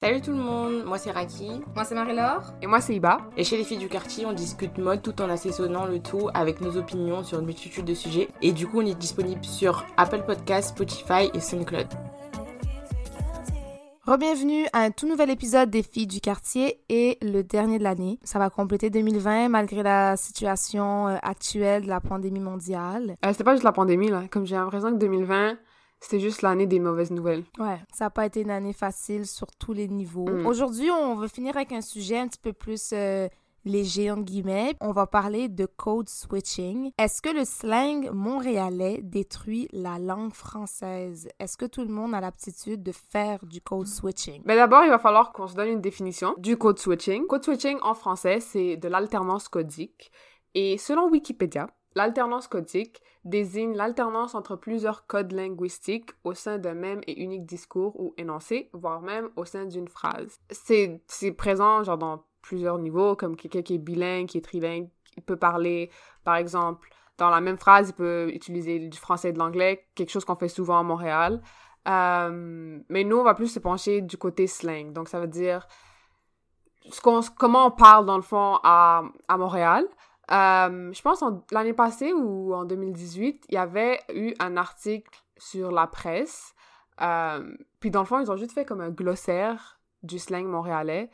Salut tout le monde, moi c'est Raki. Moi c'est Marie-Laure. Et moi c'est Iba. Et chez les filles du quartier, on discute mode tout en assaisonnant le tout avec nos opinions sur une multitude de sujets. Et du coup, on est disponible sur Apple Podcasts, Spotify et SoundCloud. Rebienvenue à un tout nouvel épisode des filles du quartier et le dernier de l'année. Ça va compléter 2020 malgré la situation euh, actuelle de la pandémie mondiale. Euh, c'était pas juste la pandémie là, comme j'ai l'impression que 2020 c'était juste l'année des mauvaises nouvelles. Ouais, ça n'a pas été une année facile sur tous les niveaux. Mm. Aujourd'hui, on va finir avec un sujet un petit peu plus euh, léger, entre guillemets. On va parler de code switching. Est-ce que le slang montréalais détruit la langue française? Est-ce que tout le monde a l'aptitude de faire du code switching? Mais d'abord, il va falloir qu'on se donne une définition du code switching. Code switching en français, c'est de l'alternance codique. Et selon Wikipédia, l'alternance codique désigne l'alternance entre plusieurs codes linguistiques au sein d'un même et unique discours ou énoncé, voire même au sein d'une phrase. C'est présent genre dans plusieurs niveaux, comme quelqu'un qui est bilingue, qui est trilingue, il peut parler, par exemple, dans la même phrase, il peut utiliser du français et de l'anglais, quelque chose qu'on fait souvent à Montréal. Euh, mais nous, on va plus se pencher du côté slang. Donc, ça veut dire ce comment on parle, dans le fond, à, à Montréal. Euh, je pense en, l'année passée ou en 2018, il y avait eu un article sur la presse. Euh, puis dans le fond, ils ont juste fait comme un glossaire du slang montréalais.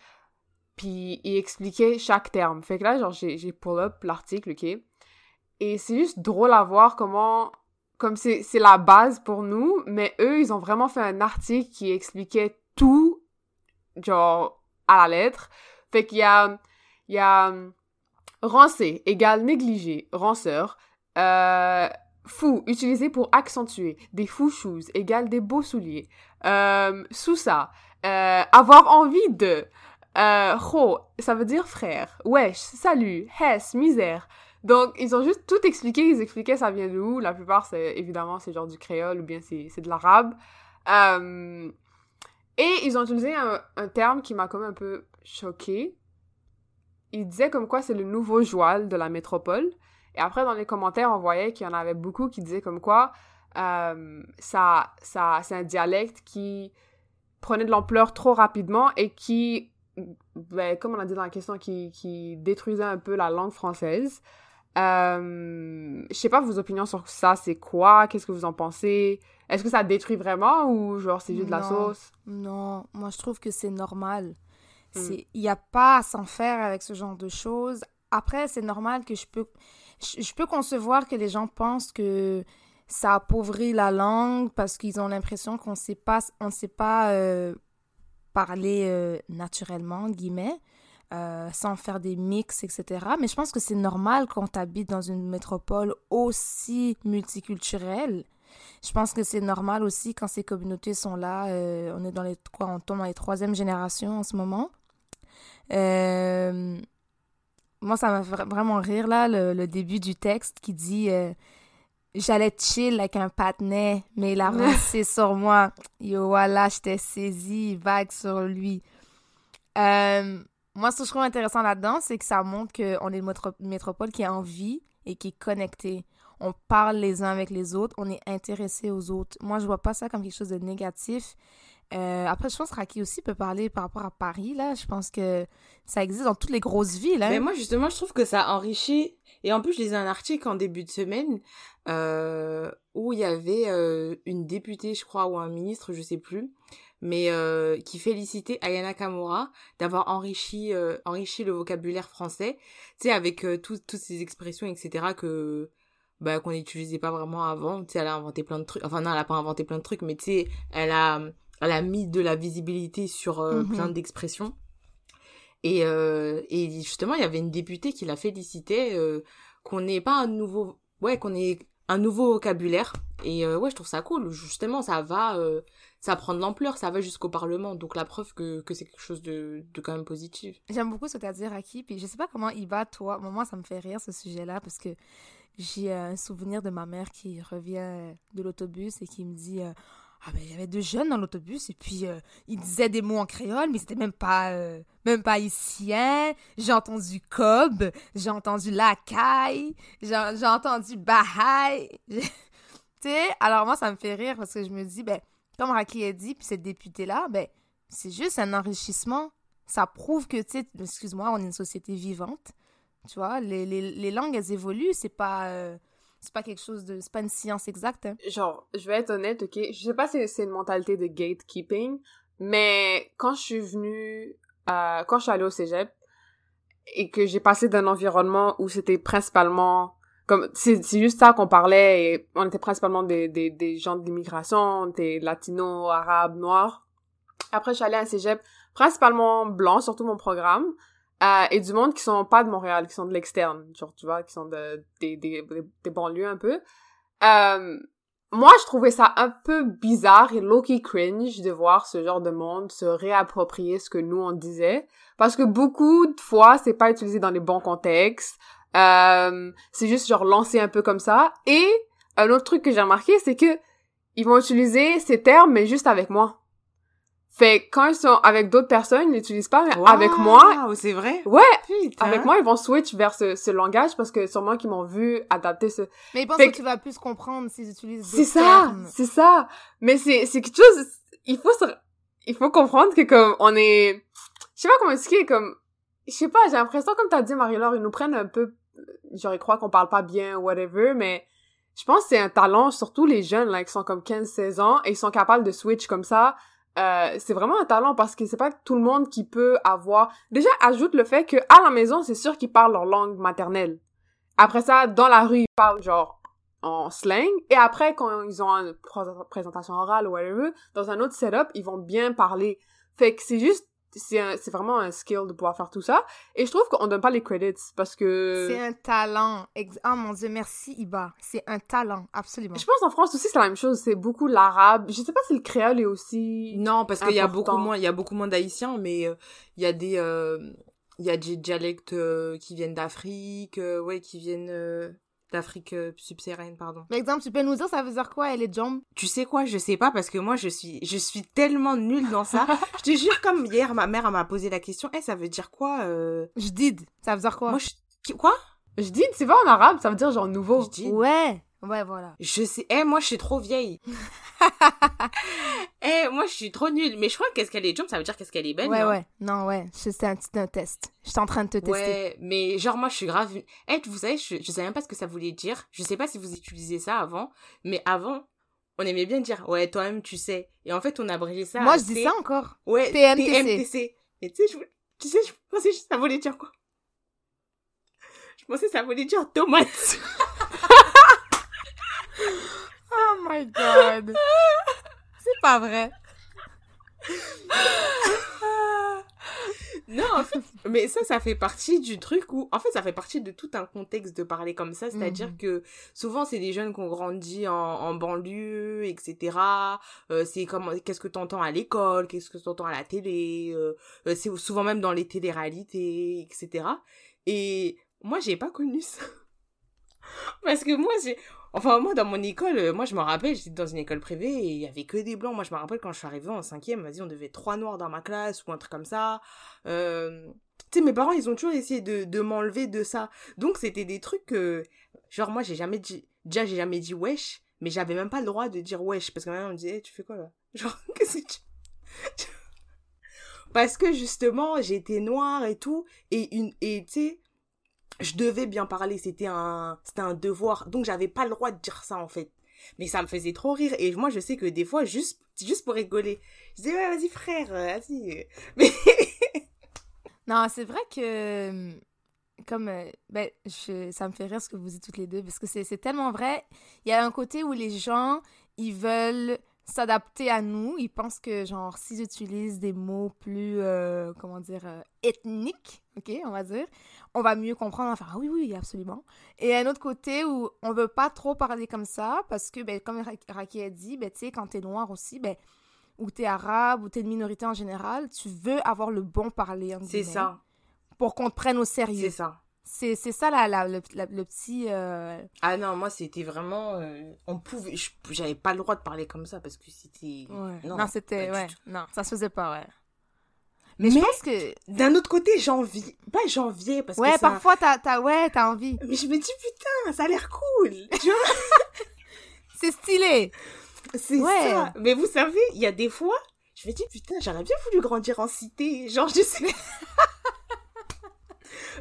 Puis ils expliquaient chaque terme. Fait que là, genre, j'ai, pull up l'article, OK? Et c'est juste drôle à voir comment... Comme c'est, c'est la base pour nous, mais eux, ils ont vraiment fait un article qui expliquait tout, genre, à la lettre. Fait qu'il y a... Il y a Rancé égale négligé, ranceur. Euh, fou, utilisé pour accentuer. Des fous shoes égale des beaux souliers. Euh, sous ça, euh, avoir envie de. Euh, ro, ça veut dire frère. Wesh, salut, hess, misère. Donc, ils ont juste tout expliqué. Ils expliquaient ça vient de où. La plupart, c'est évidemment, c'est genre du créole ou bien c'est c'est de l'arabe. Euh, et ils ont utilisé un, un terme qui m'a comme un peu choqué il disait comme quoi c'est le nouveau joual de la métropole. Et après, dans les commentaires, on voyait qu'il y en avait beaucoup qui disaient comme quoi euh, ça, ça, c'est un dialecte qui prenait de l'ampleur trop rapidement et qui, ben, comme on a dit dans la question, qui, qui détruisait un peu la langue française. Euh, je sais pas vos opinions sur ça, c'est quoi? Qu'est-ce que vous en pensez? Est-ce que ça détruit vraiment ou genre c'est juste de la sauce? Non, moi je trouve que c'est normal. Mm. Il y a pas à s'en faire avec ce genre de choses. Après, c'est normal que je peux, je, peux concevoir que les gens pensent que ça appauvrit la langue parce qu'ils ont l'impression qu'on sait pas, on sait pas euh, parler euh, naturellement, guillemets, euh, sans faire des mix, etc. Mais je pense que c'est normal quand tu habites dans une métropole aussi multiculturelle. Je pense que c'est normal aussi quand ces communautés sont là. euh, on est dans les quoi, on tombe dans les troisième générations en ce moment. Euh, moi, ça m'a fait vraiment rire là le, le début du texte qui dit euh, j'allais chill avec un patinet, mais il a avancé sur moi. Yo, voilà, j'étais saisie, vague sur lui. Euh, moi, ce que je trouve intéressant là-dedans, c'est que ça montre qu'on est une métropole qui est en vie et qui est connectée. On parle les uns avec les autres, on est intéressé aux autres. Moi, je vois pas ça comme quelque chose de négatif. Euh, après, je pense que Raki aussi peut parler par rapport à Paris, là. Je pense que ça existe dans toutes les grosses villes. Hein. Mais moi, justement, je trouve que ça enrichit. Et en plus, je lisais un article en début de semaine euh, où il y avait euh, une députée, je crois, ou un ministre, je sais plus, mais qui félicitait Ayana Kamura d'avoir enrichi, enrichi le vocabulaire français, tu sais, avec euh, toutes ces expressions, etc., que bah, qu'on n'utilisait pas vraiment avant. Tu sais, elle a inventé plein de trucs. Enfin, non, elle a pas inventé plein de trucs, mais tu sais, elle a, elle a mis de la visibilité sur mm-hmm. plein d'expressions. Et, et justement, il y avait une députée qui la félicitait qu'on n'ait pas un nouveau... Ouais, qu'on ait un nouveau vocabulaire. Et ouais, je trouve ça cool. Justement, ça va ça prend de l'ampleur, ça va jusqu'au Parlement. Donc la preuve que, que c'est quelque chose de, de, quand même positif. J'aime beaucoup ce que tu as dit, Raki. Puis je sais pas comment il va, toi. Moi, ça me fait rire, ce sujet-là, parce que j'ai un souvenir de ma mère qui revient de l'autobus et qui me dit euh, Ah, ben, il y avait deux jeunes dans l'autobus, et puis euh, ils disaient des mots en créole, mais c'était même pas, euh, même pas haïtien. J'ai entendu cob, j'ai entendu lacaille, j'ai entendu bahaï. tu sais, alors moi, ça me fait rire parce que je me dis, ben, comme Raki a dit, puis cette députée-là, ben, c'est juste un enrichissement. Ça prouve que, tu sais, excuse-moi, on est une société vivante. Tu vois, les, les, les langues, elles évoluent. C'est pas, euh, c'est pas quelque chose de. C'est pas une science exacte. Genre, je vais être honnête, ok? Je sais pas si c'est une mentalité de gatekeeping, mais quand je suis venue. Quand je suis allée au cégep et que j'ai passé d'un environnement où c'était principalement comme c'est juste ça qu'on parlait et on était principalement des, des, des gens de l'immigration, des latinos, arabes, noirs. Après, je suis allée à un cégep principalement blanc, surtout mon programme, euh, et du monde qui sont pas de Montréal, qui sont de l'externe, genre, tu vois, qui sont de, des, des, des banlieues un peu. Euh, moi, je trouvais ça un peu bizarre et low-key cringe de voir ce genre de monde se réapproprier ce que nous on disait. Parce que beaucoup de fois, c'est pas utilisé dans les bons contextes. Euh, c'est juste genre lancer un peu comme ça. Et un autre truc que j'ai remarqué, c'est que ils vont utiliser ces termes, mais juste avec moi. Fait quand ils sont avec d'autres personnes, ils l'utilisent pas, mais avec moi. c'est vrai? Ouais! Avec moi, ils vont switch vers ce, ce langage parce que sûrement qu'ils m'ont vu adapter ce. Mais ils pensent que, tu vas plus comprendre s'ils utilisent C'est ça! C'est ça! Mais c'est, c'est quelque chose, il faut se, il faut comprendre que comme on est, je sais pas comment expliquer, comme, je sais pas, j'ai l'impression, comme t'as dit, Marie-Laure, ils nous prennent un peu j'aurais croire qu'on parle pas bien, whatever, mais je pense que c'est un talent, surtout les jeunes, là, qui sont comme 15-16 ans, et ils sont capables de switch comme ça. Euh, c'est vraiment un talent parce que c'est pas tout le monde qui peut avoir... Déjà, ajoute le fait que à la maison, c'est sûr qu'ils parlent leur langue maternelle. Après ça, dans la rue, ils parlent genre en slang. Et après, quand ils ont une présentation orale ou whatever, dans un autre setup, ils vont bien parler. Fait que c'est juste c'est vraiment un skill de pouvoir faire tout ça. Et je trouve qu'on donne pas les credits parce que... C'est un talent. Oh mon dieu, merci Iba. C'est un talent, absolument. Je pense en France aussi c'est la même chose. C'est beaucoup l'arabe. Je sais pas si le créole est aussi... Non, parce qu'il y a beaucoup moins, il y a beaucoup moins d'haïtiens, mais euh, il y a des... Euh, il y a des dialectes euh, qui viennent d'Afrique, ouais, qui viennent d'Afrique euh, subsaharienne, pardon. Par exemple, tu peux nous dire ça veut dire quoi, elle est jump Tu sais quoi, je sais pas parce que moi je suis je suis tellement nulle dans ça. je te jure comme hier ma mère m'a posé la question, "Eh, ça veut dire quoi euh... Je dis, ça veut dire quoi? Moi je quoi? Je dis, c'est pas en arabe, ça veut dire genre nouveau. Ouais. Ouais, voilà. Je sais. Eh, moi, je suis trop vieille. eh, moi, je suis trop nulle. Mais je crois qu'est-ce qu'elle est jump, ça veut dire qu'est-ce qu'elle est belle. Ouais, ouais. Non, ouais. C'est un petit un test. Je suis en train de te tester. Ouais, mais genre, moi, je suis grave. Eh, vous savez, je, je sais même pas ce que ça voulait dire. Je sais pas si vous utilisez ça avant. Mais avant, on aimait bien dire, ouais, toi-même, tu sais. Et en fait, on a brillé ça. Moi, je dis ça encore. Ouais, TMTC. Et tu sais, je, tu sais, je pensais que ça voulait dire quoi? Je pensais que ça voulait dire tomate. Oh my god. C'est pas vrai. non, en fait, mais ça, ça fait partie du truc où, en fait, ça fait partie de tout un contexte de parler comme ça. C'est-à-dire mhm. que souvent, c'est des jeunes qui ont grandi en, banlieue, etc. Euh, c'est comme, qu'est-ce que t'entends à l'école, qu'est-ce que t'entends à la télé. Euh, euh, c'est souvent même dans les télé-réalités, etc. Et moi, j'ai pas connu ça. Parce que moi, j'ai, Enfin, moi, dans mon école, euh, moi, je me rappelle, j'étais dans une école privée et il y avait que des blancs. Moi, je me rappelle quand je suis arrivée en cinquième, vas-y, on devait trois noirs dans ma classe ou un truc comme ça. Euh, Tu sais, mes parents, ils ont toujours essayé de, de m'enlever de ça. Donc, c'était des trucs que, genre, moi, j'ai jamais dit, déjà, j'ai jamais dit wesh, mais j'avais même pas le droit de dire wesh parce que maintenant, on me disait, Eh, tu fais quoi là? Genre, qu'est-ce que tu. parce que justement, j'étais noire et tout, et une, et tu sais, je devais bien parler, c'était un, c'était un devoir, donc j'avais pas le droit de dire ça en fait. Mais ça me faisait trop rire, et moi je sais que des fois, juste, juste pour rigoler, je disais ouais vas-y frère, euh, vas-y. Mais Non, c'est vrai que. Comme. euh, ben, je- ça me fait rire ce que vous dites toutes les deux, parce que c'est c'est tellement vrai. Il y a un côté où les gens, ils veulent s'adapter à nous. Ils pensent que, genre, s'ils utilisent des mots plus. euh, comment dire. euh, ethniques, ok, on va dire, on va mieux comprendre. Enfin, ah oui, oui, absolument. Et un autre côté où on veut pas trop parler comme ça, parce que, ben, comme Ra- Raki a dit, ben, tu sais, quand t'es noir aussi, ben ou t'es arabe, ou t'es une minorité en général, tu veux avoir le bon parler. c'est ça, Pour qu'on te prenne au c'est sérieux. ça. C'est c'est ça la, la- le, la- le petit... euh, Ah non, moi c'était vraiment, euh, on pouvait, j'avais pas le droit de parler comme ça parce que c'était. ouais. Non, Non, c'était... Ouais, tout. non, ça se faisait pas, ouais. Mais, Mais je pense que... d'un autre côté, j'envie, pas j'enviais parce Ouais, que ça. parfois, t'as t'as- ouais, t'as envie. Mais je me dis putain, ça a l'air cool. Tu vois C'est stylé. C'est Ouais. ça. Mais vous savez, il y a des fois, je me dis, putain, j'aurais bien voulu grandir en cité. Genre, je sais.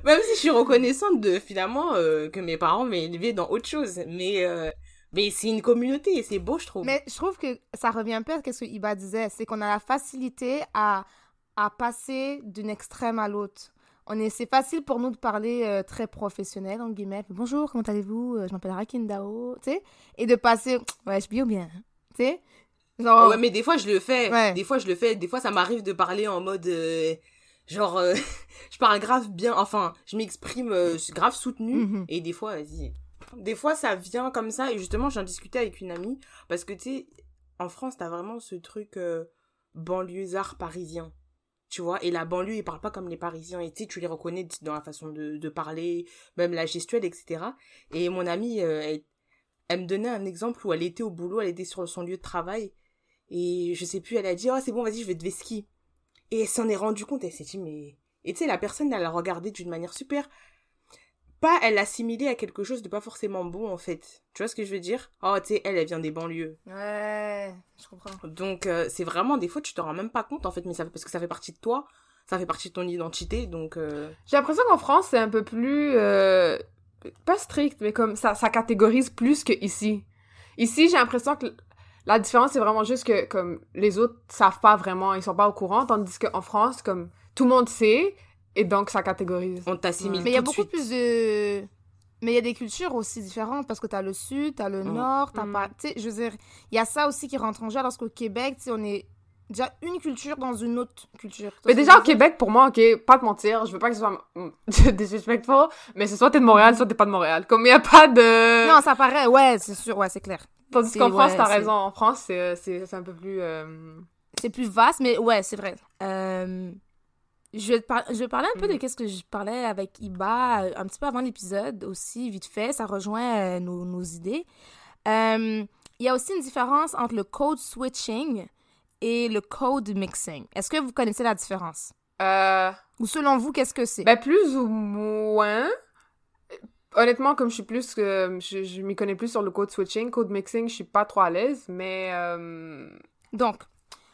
Même si je suis reconnaissante de, finalement, euh, que mes parents m'aient élevée dans autre chose. Mais, euh, mais c'est une communauté et c'est beau, je trouve. Mais je trouve que ça revient un peu à ce que Iba disait. C'est qu'on a la facilité à, à passer d'une extrême à l'autre. On est, c'est facile pour nous de parler euh, très professionnel, en guillemets. Bonjour, comment allez-vous? Euh, Je m'appelle Rakindao, tu sais? Et de passer, ouais, je bio bien, tu sais? Genre, Ouais, mais des fois, je le fais. Ouais. Des fois, je le fais. Des fois, ça m'arrive de parler en mode... euh, genre, euh, je parle grave bien. Enfin, je m'exprime grave soutenu. Mhm. Et des fois, vas-y. Des fois, ça vient comme ça. Et justement, j'en discutais avec une amie. Parce que, tu sais, en France, t'as vraiment ce truc banlieusard parisien. Tu vois, et la banlieue, ils parlent pas comme les Parisiens. Et tu les reconnais dans la façon de, parler, même la gestuelle, etc. Et mon amie, euh, elle, me donnait un exemple où elle était au boulot, elle était sur son lieu de travail. Et je sais plus, elle a dit, oh, c'est bon, vas-y, je vais te ski. Et elle s'en est rendue compte, elle s'est dit, mais. Et tu sais, la personne, elle l'a regardé d'une manière super. Pas, elle l'assimilait à quelque chose de pas forcément bon, en fait. Tu vois ce que je veux dire? Oh, tu sais, elle, elle vient des banlieues. ouais, je comprends. Donc, euh, c'est vraiment, des fois, tu te rends même pas compte, en fait, mais ça, parce que ça fait partie de toi, ça fait partie de ton identité, donc. euh, J'ai l'impression qu'en France, c'est un peu plus. euh, pas strict, mais comme ça, ça catégorise plus que ici. Ici, j'ai l'impression que la différence, c'est vraiment juste que comme les autres savent pas vraiment, ils sont pas au courant, tandis qu'en France, comme tout le monde sait, et donc ça catégorise. On t'assimile Mais il y a beaucoup suite. plus de... Mais il y a des cultures aussi différentes parce que t'as le sud, t'as le Mm. nord, t'as Mm. pas... Tu sais, je veux dire, il y a ça aussi qui rentre en jeu alors qu'au Québec, tu sais, on est déjà une culture dans une autre culture. Tu Mais déjà au? Québec, pour moi, ok, pas te mentir, je veux pas que ce soit disrespectful, mais c'est soit t'es de Montréal, soit t'es pas de Montréal. Comme il y a pas de. Non, ça paraît, ouais, c'est sûr, ouais, c'est clair. Tandis qu'en France, ouais, t'as c'est- raison. En France, c'est c'est- c'est un peu plus. euh, C'est plus vaste, mais ouais, c'est vrai. Euh, je, vais te par- je vais parler un peu de Mm. qu'est-ce que je parlais avec Iba euh, un petit peu avant l'épisode aussi, vite fait. Ça rejoint euh, nos, nos idées. Euh, Il y a aussi une différence entre le code switching et le code mixing. Est-ce que vous connaissez la différence? euh, Ou selon vous, qu'est-ce que c'est? Ben, plus ou moins. Honnêtement, comme je suis plus. euh, je je m'y connais plus sur le code switching, code mixing, je suis pas trop à l'aise, mais. euh, Donc,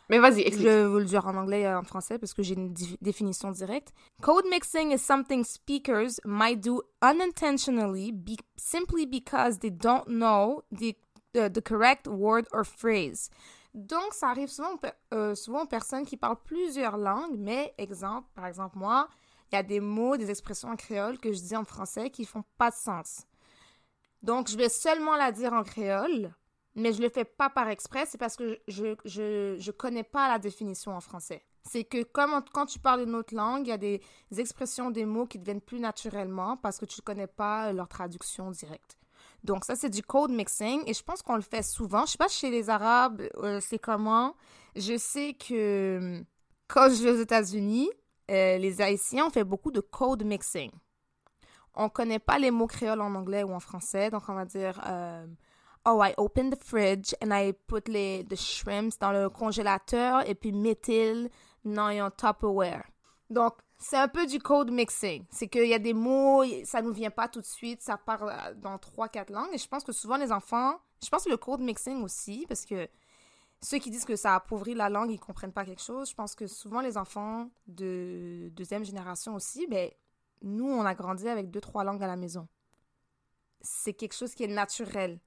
Mais vas-y, Je explique. vais vous le dire en anglais et en français parce que j'ai une définition directe. Code mixing is something speakers might do unintentionally be- simply because they don't know the, the, the correct word or phrase. Donc, ça arrive souvent, euh, souvent aux personnes qui parlent plusieurs langues, mais exemple, par exemple, moi, il y a des mots, des expressions en créole que je dis en français qui font pas de sens. Donc, je vais seulement la dire en créole, mais je le fais pas par exprès, c'est parce que je, je, je connais pas la définition en français. C'est que comme quand tu parles une autre langue, il y a des expressions, des mots qui deviennent plus naturellement parce que tu connais pas leur traduction directe. Donc ça, c'est du code mixing et je pense qu'on le fait souvent. Je sais pas chez les Arabes, euh, c'est comment. Je sais que hum, quand je vais aux États-Unis, euh, les Haïtiens ont fait beaucoup de code mixing. On connaît pas les mots créoles en anglais ou en français, donc on va dire... euh, oh, I open the fridge and I put les the shrimps dans le congélateur et puis mettez-le dans un Tupperware. Donc, c'est un peu du code mixing. C'est qu'il y a des mots, ça nous vient pas tout de suite, ça part euh, dans trois, quatre langues. Et je pense que souvent les enfants, je pense que le code mixing aussi, parce que ceux qui disent que ça appauvrit la langue, ils comprennent pas quelque chose. Je pense que souvent les enfants de deuxième génération aussi, ben, nous, on a grandi avec deux, trois langues à la maison. C'est quelque chose qui est naturel.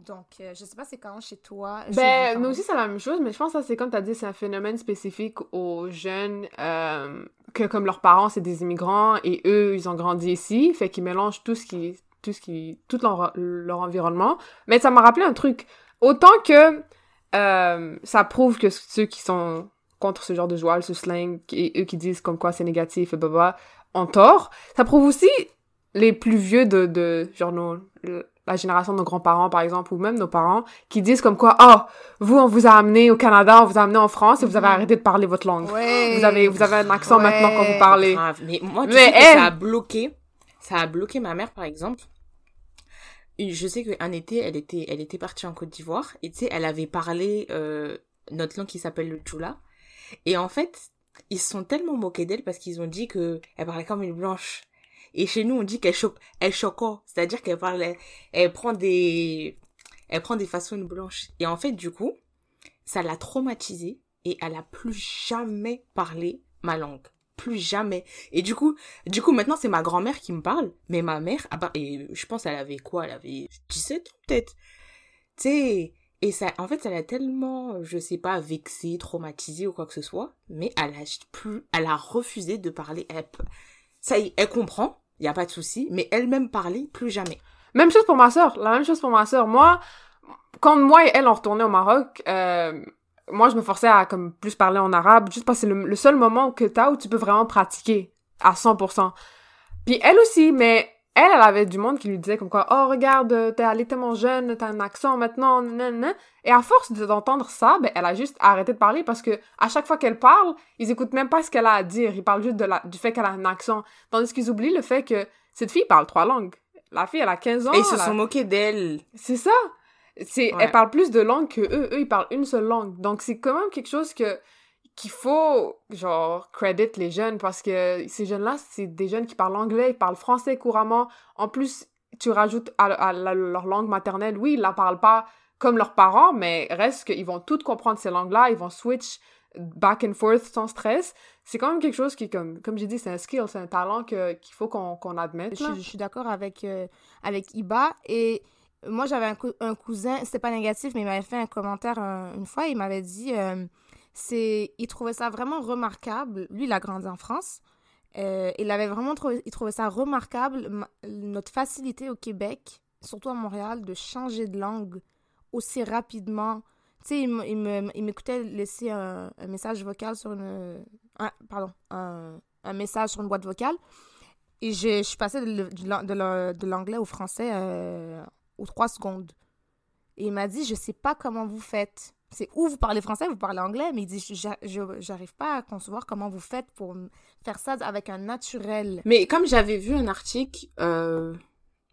Donc, euh, je sais pas c'est quand chez toi. Ben, nous aussi, c'est la même chose, mais je pense que c'est comme tu as dit, c'est un phénomène spécifique aux jeunes, euh, que comme leurs parents, c'est des immigrants, et eux, ils ont grandi ici, fait qu'ils mélangent tout ce qui, tout ce qui, tout leur, leur environnement. Mais ça m'a rappelé un truc. Autant que euh, ça prouve que ceux qui sont contre ce genre de joual, ce slang, et eux qui disent comme quoi c'est négatif et blablabla, ont tort, ça prouve aussi les plus vieux de, de genre nos, la génération de nos grands-parents, par exemple, ou même nos parents, qui disent comme quoi, oh, vous, on vous a amené au Canada, on vous a amené en France et vous avez mhm. arrêté de parler votre langue. Vous avez, vous avez un accent maintenant quand vous parlez. Mais moi, tu sais que ça a bloqué, ça a bloqué ma mère, par exemple. Je sais qu'un été, elle était, elle était partie en Côte d'Ivoire et tu sais, elle avait parlé euh, notre langue qui s'appelle le Tchoula. Et en fait, ils se sont tellement moqués d'elle parce qu'ils ont dit que elle parlait comme une blanche. Et chez nous, on dit qu'elle choque, elle choco, c'est-à-dire qu'elle parle, elle, prend des, elle prend des façons blanches. Et en fait, du coup, ça l'a traumatisée et elle a plus jamais parlé ma langue. Plus jamais. Et du coup, du coup, maintenant, c'est ma grand-mère qui me parle. Mais ma mère, ah bah, je pense elle avait quoi? Elle avait 17 ans, peut-être. Tu sais, et ça, en fait, ça l'a tellement, je sais pas, vexée, traumatisée ou quoi que ce soit. Mais elle a plus, elle a refusé de parler. Ça y elle comprend il y a pas de souci, mais elle-même parler, plus jamais. Même chose pour ma sœur, la même chose pour ma sœur. Moi, quand moi et elle on retournait au Maroc, euh, moi je me forçais à comme plus parler en arabe, juste parce que c'est le, seul moment que t'as où tu peux vraiment pratiquer à 100%. Puis elle aussi, mais elle, elle avait du monde qui lui disait comme quoi, oh regarde, t'es allée tellement jeune, t'as un accent maintenant, nan, Et à force d'entendre ça, ben elle a juste arrêté de parler parce que à chaque fois qu'elle parle, ils écoutent même pas ce qu'elle a à dire. Ils parlent juste de la, du fait qu'elle a un accent, tandis qu'ils oublient le fait que cette fille parle trois langues. La fille, elle a 15 ans. Et ils se sont moqués d'elle. C'est ça. C'est, elle parle plus de langues que eux. Eux, ils parlent une seule langue. Donc c'est quand même quelque chose que qu'il faut, genre, credit les jeunes parce que ces jeunes-là, c'est des jeunes qui parlent anglais, ils parlent français couramment. En plus, tu rajoutes à, leur langue maternelle, oui, ils la parlent pas comme leurs parents, mais reste qu'ils vont toutes comprendre ces langues-là, ils vont switch back and forth sans stress. C'est quand même quelque chose qui, comme, comme j'ai dit, c'est un skill, c'est un talent qu'il faut qu'on qu'on admette. Je, suis d'accord avec, euh, avec Iba et moi j'avais un, un, cousin, c'était pas négatif, mais il m'avait fait un commentaire une fois, il m'avait dit... Euh, c'est il trouvait ça vraiment remarquable. Lui, il a grandi en France. Euh, il avait vraiment trouvé, il trouvait ça remarquable notre facilité au Québec, surtout à Montréal, de changer de langue aussi rapidement. Tu sais, il m'écoutait laisser un, message vocal sur une, pardon, un, message sur une boîte vocale, et je, suis passée de, l'anglais au français euh, aux trois secondes. Et il m'a dit, je sais pas comment vous faites c'est où vous parlez français, vous parlez anglais, mais il dit j'arrive pas à concevoir comment vous faites pour faire ça avec un naturel. Mais comme j'avais vu un article, euh,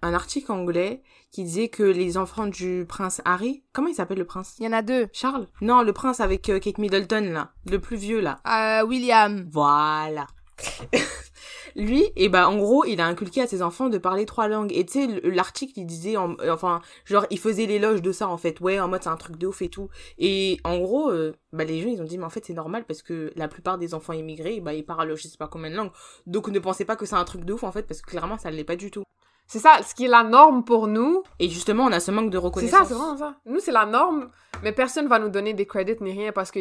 un article anglais qui disait que les enfants du prince Harry, comment il s'appelle le prince? Il y en a deux. Charles? Non, le prince avec euh, Kate Middleton là, le plus vieux là. Euh, William. Voilà. lui, et eh ben en gros, il a inculqué à ses enfants de parler trois langues. Et tu sais, l'article, il disait, enfin, genre, il faisait l'éloge de ça, en fait. Ouais, en mode, c'est un truc de ouf et tout. Et en gros, euh, bah, les gens, ils ont dit, mais en fait, c'est normal parce que la plupart des enfants immigrés, bah, ils parlent, je sais pas combien de langues. Donc, ne pensez pas que c'est un truc de ouf, en fait, parce que clairement, ça ne l'est pas du tout. C'est ça, ce qui est la norme pour nous. Et justement, on a ce manque de reconnaissance. C'est ça, c'est vraiment ça. Nous, c'est la norme, mais personne va nous donner des crédits ni rien parce que,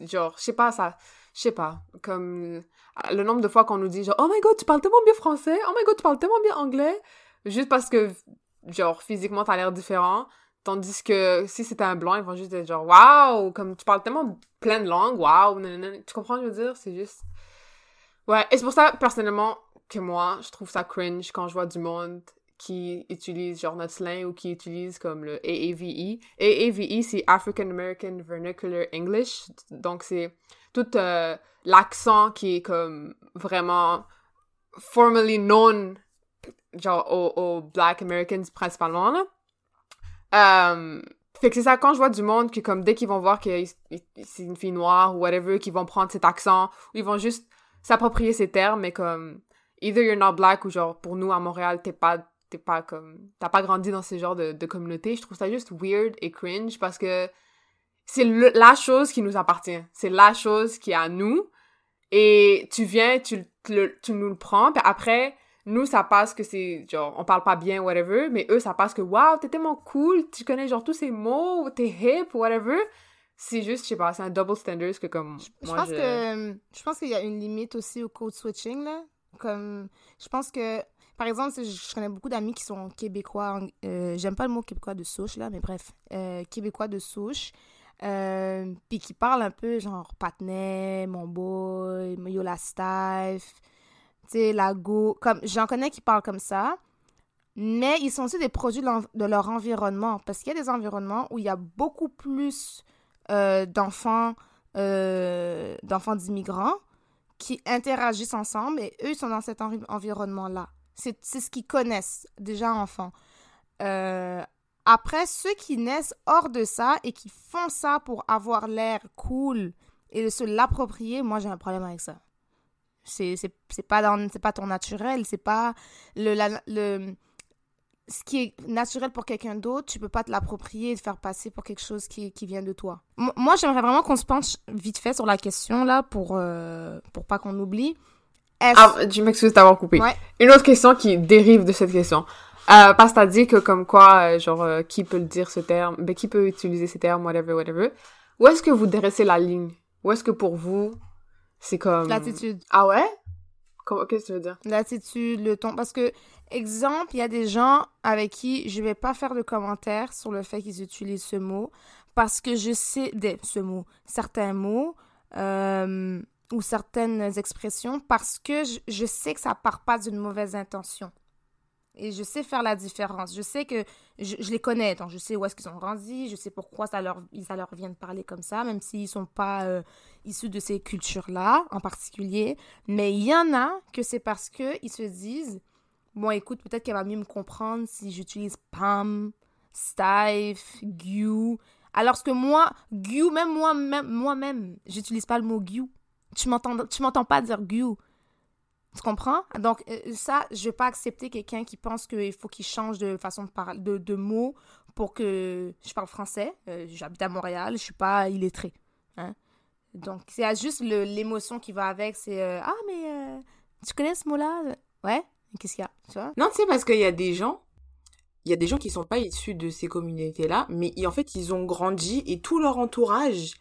genre, je sais pas, ça, je sais pas, comme le nombre de fois qu'on nous dit genre oh my god tu parles tellement bien français oh my god tu parles tellement bien anglais juste parce que genre physiquement t'as l'air différent. Tandis que si c'était un blanc ils vont juste être genre waouh comme tu parles tellement plein de langues waouh tu comprends ce que je veux dire? C'est juste ouais. Et c'est pour ça personnellement que moi je trouve ça cringe quand je vois du monde qui utilise genre notre slang ou qui utilise comme le AAVE. AAVE, c'est African American Vernacular English. Donc, c'est tout euh, l'accent qui est comme vraiment formally known genre aux, Black Americans principalement là. Euh, fait que c'est ça, quand je vois du monde qui, comme, dès qu'ils vont voir que c'est une fille noire ou whatever, qu'ils vont prendre cet accent, ou ils vont juste s'approprier ces termes, mais comme, either you're not black ou genre, pour nous, à Montréal, t'es pas, t'es pas comme, t'as pas grandi dans ce genre de, de communauté, je trouve ça juste weird et cringe parce que c'est la chose qui nous appartient. C'est la chose qui est à nous. Et tu viens, tu, tu nous le prends, puis après, nous, ça passe que c'est, genre, on parle pas bien, whatever, mais eux, ça passe que, waouh, t'es tellement cool, tu connais, genre, tous ces mots, t'es hip, whatever. C'est juste, je sais pas, c'est un double standard que, comme, je, pense que, je pense qu'il y a une limite aussi au code switching, là. Comme, je pense que, par exemple, je connais beaucoup d'amis qui sont québécois, euh, j'aime pas le mot québécois de souche, là, mais bref, euh, québécois de souche, euh, puis qui parlent un peu, genre, Patnais, Mon Boy, Yola Staff, tu sais, la go. Comme, j'en connais qui parlent comme ça. Mais ils sont aussi des produits de leur environnement. Parce qu'il y a des environnements où il y a beaucoup plus d'enfants euh, d'enfants d'immigrants qui interagissent ensemble et eux, ils sont dans cet environnement-là. C'est ce qu'ils connaissent déjà enfants. Euh, après, ceux qui naissent hors de ça et qui font ça pour avoir l'air cool et de se l'approprier, moi j'ai un problème avec ça. C'est pas pas ton naturel, c'est pas le, le ce qui est naturel pour quelqu'un d'autre, tu peux pas te l'approprier et te faire passer pour quelque chose qui, qui vient de toi. moi, j'aimerais vraiment qu'on se penche vite fait sur la question là pour euh, pour pas qu'on oublie. Ah, je m'excuse d'avoir coupé. Une autre question qui dérive de cette question. Euh, parce que t'as dit que comme quoi, euh, genre, euh, qui peut le dire ce terme, ben, qui peut utiliser ces termes, whatever, whatever. Où est-ce que vous dressez la ligne? Où est-ce que pour vous, c'est comme... L'attitude. Ah ouais? Qu'est-ce que tu veux dire? L'attitude, le ton. Parce que, exemple, il y a des gens avec qui je vais pas faire de commentaires sur le fait qu'ils utilisent ce mot. Parce que je sais, des, ce mot, certains mots, ou certaines expressions, parce que je, sais que ça part pas d'une mauvaise intention. Et je sais faire la différence. Je sais que je, les connais, donc je sais où est-ce qu'ils ont grandi, je sais pourquoi ça leur, leur vient de parler comme ça, même s'ils sont pas euh, issus de ces cultures-là en particulier. Mais il y en a que c'est parce qu'ils se disent Bon, écoute, peut-être qu'elle va mieux me comprendre si j'utilise Pam, Stife, Gu. Alors que moi, Gu, même moi-même, moi-même, j'utilise pas le mot Gu. Tu m'entends, tu m'entends pas dire Gu. Tu comprends? Donc, euh, ça, je vais pas accepter quelqu'un qui pense qu'il faut qu'il change de façon de parler, de, mots pour que je parle français. Euh, j'habite à Montréal, je suis pas illettrée. Hein? Donc, c'est juste l'émotion qui va avec. C'est euh, Ah, mais tu connais ce mot-là? Ouais? Qu'est-ce qu'il y a? Non, tu sais, parce qu'il y a des gens. Il y a des gens qui sont pas issus de ces communautés-là, mais en fait, ils ont grandi et tout leur entourage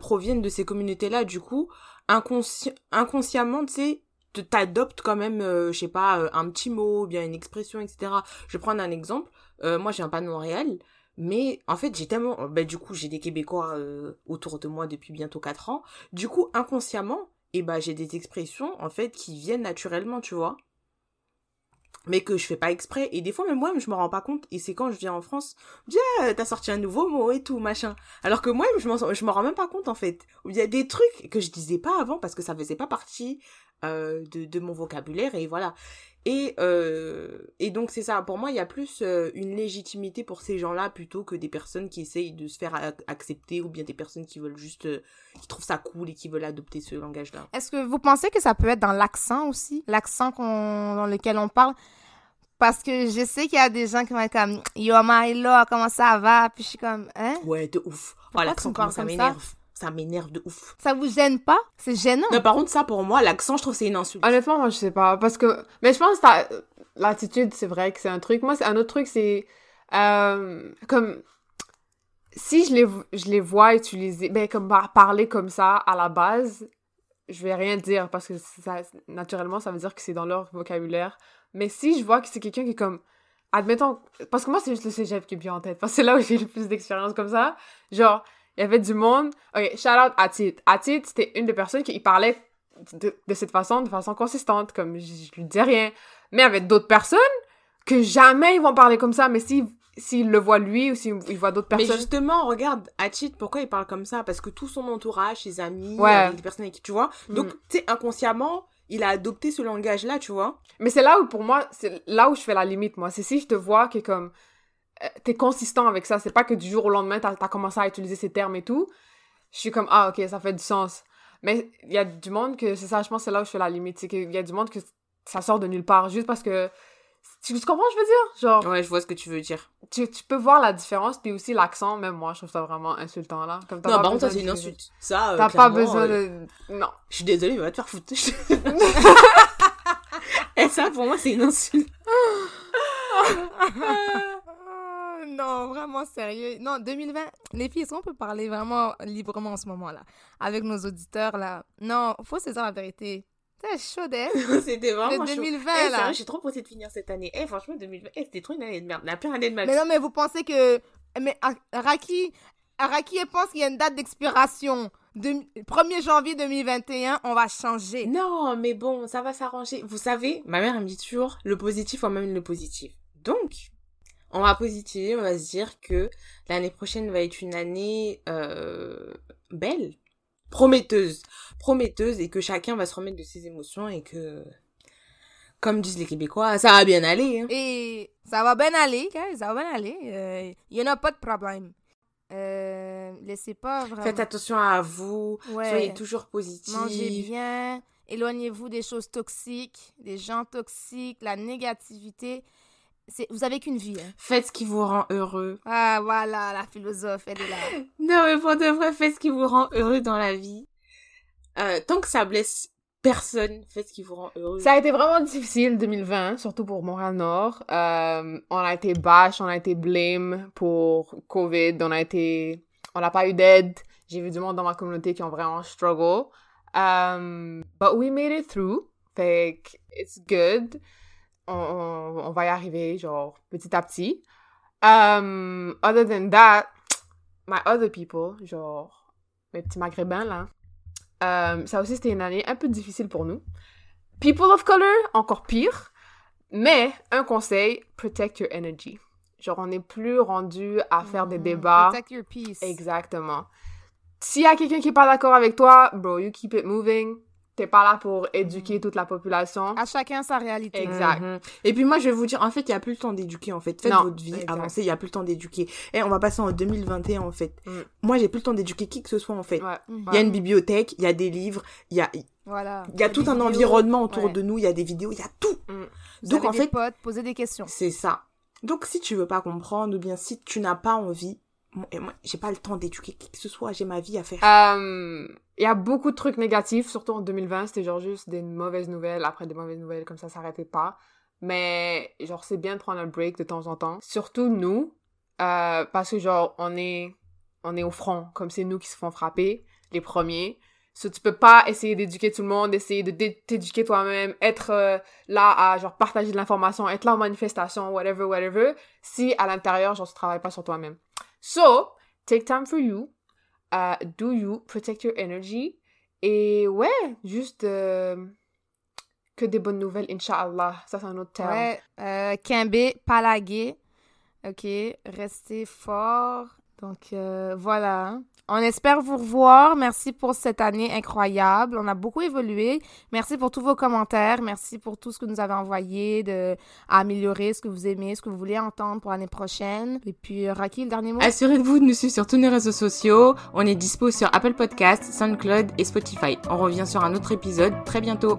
proviennent de ces communautés-là. Du coup, inconsci inconsciemment, tu sais, t'adoptes quand même, euh, je sais pas, euh, un petit mot, bien une expression, etc. Je vais prendre un exemple. Euh, moi, j'ai un de Montréal, mais en fait, j'ai tellement... Ben, du coup, j'ai des Québécois autour de moi depuis bientôt 4 ans. Du coup, inconsciemment, et eh ben, j'ai des expressions, en fait, qui viennent naturellement, tu vois mais que je fais pas exprès. Et des fois même moi je me rends pas compte. Et c'est quand je viens en France je ah, t'as sorti un nouveau mot et tout machin. Alors que moi je m'en rends même pas compte en fait. Il y a des trucs que je disais pas avant parce que ça faisait pas partie euh, de, mon vocabulaire et voilà. Et, euh, et donc c'est ça, pour moi il y a plus euh, une légitimité pour ces gens-là plutôt que des personnes qui essayent de se faire accepter ou bien des personnes qui veulent juste, qui trouvent ça cool et qui veulent adopter ce langage-là. Est-ce que vous pensez que ça peut être dans l'accent aussi, l'accent dans lequel on parle? Parce que je sais qu'il y a des gens qui vont être comme Yo, là comment ça va? Puis je suis comme, hein? Ouais, de ouf. Oh, l'accent, comment ça? m'énerve ça m'énerve de ouf. Ça vous gêne pas? C'est gênant. Non, par contre, ça, pour moi, l'accent, je trouve c'est une insulte. Honnêtement, moi, je sais pas. Parce que. Mais je pense que l'attitude, c'est vrai que c'est un truc. Moi, c'est un autre truc, c'est. Euh, comme. Si je les, je les vois utiliser. Ben, comme parler comme ça à la base, je vais rien dire parce que ça, naturellement, ça veut dire que c'est dans leur vocabulaire. Mais si je vois que c'est quelqu'un qui est comme. Admettons. Parce que moi, c'est juste le cégep qui est bien en tête. Parce que c'est là où j'ai le plus d'expérience comme ça. Genre il y avait du monde. Ok, shout out à Tit. Atit, c'était une des personnes qui parlait de, de, cette façon, de façon consistante, comme je, je lui dis rien. Mais il y avait d'autres personnes que jamais ils vont parler comme ça, mais s'ils s'il le voient lui ou s'ils voient d'autres personnes. Mais justement, regarde, Atit, pourquoi il parle comme ça? Parce que tout son entourage, ses amis, ouais. les personnes avec qui tu vois? Donc, mm. tu sais, inconsciemment, il a adopté ce langage-là, tu vois? Mais c'est là où, pour moi, c'est là où je fais la limite, moi. C'est si je te vois que comme t'es consistant avec ça. C'est pas que du jour au lendemain, t'as as commencé à utiliser ces termes et tout. Je suis comme, ah, ok, ça fait du sens. Mais il y a du monde que, c'est ça, je pense c'est là où je fais la limite. C'est qu'il y a du monde que ça sort de nulle part, juste parce que tu, comprends je veux dire? Genre. Ouais, je vois ce que tu veux dire. Tu, tu peux voir la différence, puis aussi l'accent, même moi, je trouve ça vraiment insultant, là. Comme non, par contre, ça, c'est une insulte. Ça, euh, T'as pas besoin de. Non. Je suis désolée, mais va te faire foutre. Et ça, pour moi, c'est une insulte. non, vraiment sérieux. Non, 2020, les filles, est-ce qu'on peut parler vraiment librement en ce moment-là? Avec nos auditeurs, là. Non, faut se dire la vérité. C'était chaud, hein? c'était vraiment Le 2020, chaud. là. suis trop pressée de finir cette année. Eh, franchement, 2020, eh, c'était trop une année de merde. La pire année de ma vie. Mais non, mais vous pensez que... Mais Araki, Araki, elle pense qu'il y a une date d'expiration. 1er janvier 2021, on va changer. Non, mais bon, ça va s'arranger. Vous savez, ma mère, elle me dit toujours le positif même le positif. Donc, on va positiver, on va se dire que l'année prochaine va être une année euh, belle, prometteuse, prometteuse et que chacun va se remettre de ses émotions et que, comme disent les Québécois, ça va bien aller. Hein. Et ça va bien aller, ça va bien aller. Il euh, n'y en a pas de problème. Euh, laissez pas vraiment... Faites attention à vous, soyez toujours positif. Mangez bien, éloignez-vous des choses toxiques, des gens toxiques, la négativité vous avez qu'une vie. Hein. Faites ce qui vous rend heureux. Ah, voilà, la philosophe, elle est là. non, mais pour de vrai, faites ce qui vous rend heureux dans la vie. Euh, tant que ça blesse personne, faites ce qui vous rend heureux. Ça a été vraiment difficile 2020, surtout pour Montréal-Nord. Euh, on a été bâche, on a été blame pour COVID, on a été... On n'a pas eu d'aide. J'ai vu du monde dans ma communauté qui ont vraiment struggle. Um, but we made it through. Fait it's good on, va y arriver, genre, petit à petit. Um, other than that, my other people, genre, mes petits maghrébins, là, um, ça aussi, c'était une année un peu difficile pour nous. People of color, encore pire. Mais, un conseil, protect your energy. Genre, on n'est plus rendu à faire des mm-hmm. débats. Protect your peace. Exactement. S'il y a quelqu'un qui est pas d'accord avec toi, bro, you keep it moving t'es pas là pour éduquer mm. toute la population. À chacun sa réalité. Exact. Mm-hmm. Et puis moi, je vais vous dire, en fait, il y a plus le temps d'éduquer, en fait. Faites votre vie, avancez, il y a plus le temps d'éduquer. Et on va passer en 2021, en fait. Mm. Moi, j'ai plus le temps d'éduquer qui que ce soit, en fait. Il y a une bibliothèque, il y a des livres, il y a... Voilà. Il y a tout un environnement autour de nous, il y a des vidéos, il y a tout. Mm. Donc, en fait... potes, poser des questions. C'est ça. Donc, si tu veux pas comprendre, ou bien si tu n'as pas envie, moi, j'ai pas le temps d'éduquer qui que ce soit, j'ai ma vie à faire. Euh, il y a beaucoup de trucs négatifs, surtout en 2020, c'était genre juste des mauvaises nouvelles, après des mauvaises nouvelles, comme ça, ça s'arrêtait pas. Mais, genre, c'est bien de prendre un break de temps en temps. Surtout nous, euh, parce que, genre, on est, on est au front, comme c'est nous qui se font frapper, les premiers. So, tu peux pas essayer d'éduquer tout le monde, essayer de t'éduquer toi-même, être euh, là à, genre, partager de l'information, être là en manifestation, whatever, whatever, si à l'intérieur, genre, tu travailles pas sur toi-même. So, take time for you. Do you. Protect your energy? Et ouais, juste euh, que des bonnes nouvelles, Inch'Allah. Ça, c'est un autre terme. Ouais, euh, Kimbe, palagué. Ok, restez fort. Donc, euh, voilà. On espère vous revoir. Merci pour cette année incroyable. On a beaucoup évolué. Merci pour tous vos commentaires. Merci pour tout ce que nous avez envoyé, de améliorer ce que vous aimez, ce que vous voulez entendre pour l'année prochaine. Et puis, euh, Raki, le dernier mot? Assurez-vous de nous suivre sur tous nos réseaux sociaux. On est dispo sur Apple Podcasts, SoundCloud et Spotify. On revient sur un autre épisode très bientôt.